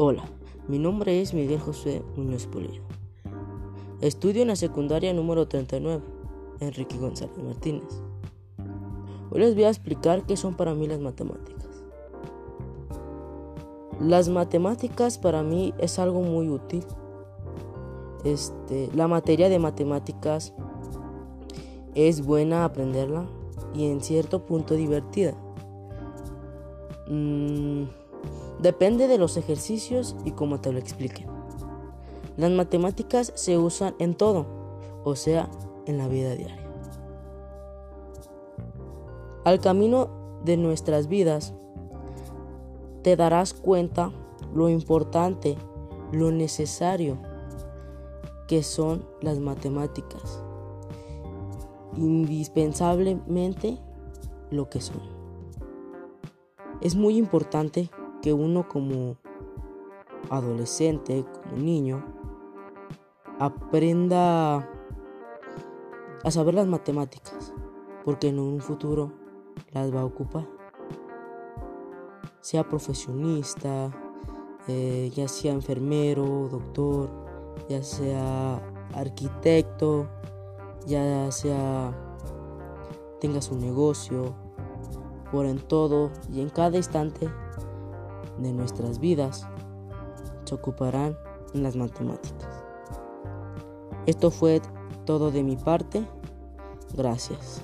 Hola, mi nombre es Miguel José Muñoz Pulido. Estudio en la secundaria número 39, Enrique González Martínez. Hoy les voy a explicar qué son para mí las matemáticas. Las matemáticas para mí es algo muy útil. Este, la materia de matemáticas es buena aprenderla y en cierto punto divertida. Mm, Depende de los ejercicios y cómo te lo expliquen. Las matemáticas se usan en todo, o sea, en la vida diaria. Al camino de nuestras vidas, te darás cuenta lo importante, lo necesario que son las matemáticas. Indispensablemente lo que son. Es muy importante que uno como adolescente, como niño, aprenda a saber las matemáticas, porque en un futuro las va a ocupar. Sea profesionista, eh, ya sea enfermero, doctor, ya sea arquitecto, ya sea tenga su negocio, por en todo y en cada instante de nuestras vidas se ocuparán en las matemáticas. Esto fue todo de mi parte. Gracias.